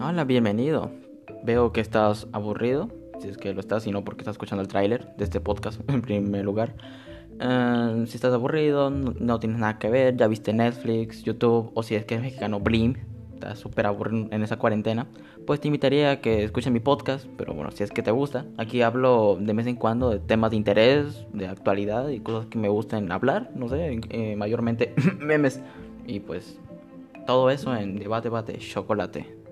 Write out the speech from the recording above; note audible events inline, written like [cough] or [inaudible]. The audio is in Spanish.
Hola, bienvenido. Veo que estás aburrido, si es que lo estás, y no porque estás escuchando el tráiler de este podcast [laughs] en primer lugar. Eh, si estás aburrido, no, no, tienes nada que ver, ya viste Netflix, YouTube, o si es que es mexicano, Blim, estás súper aburrido en esa cuarentena, pues te invitaría a que escuches mi podcast, pero bueno, si es que te gusta, aquí hablo de vez en cuando de temas de interés, de actualidad y cosas que me gusten hablar, no sé, eh, mayormente [laughs] memes, y pues todo eso en Debate Bate Chocolate.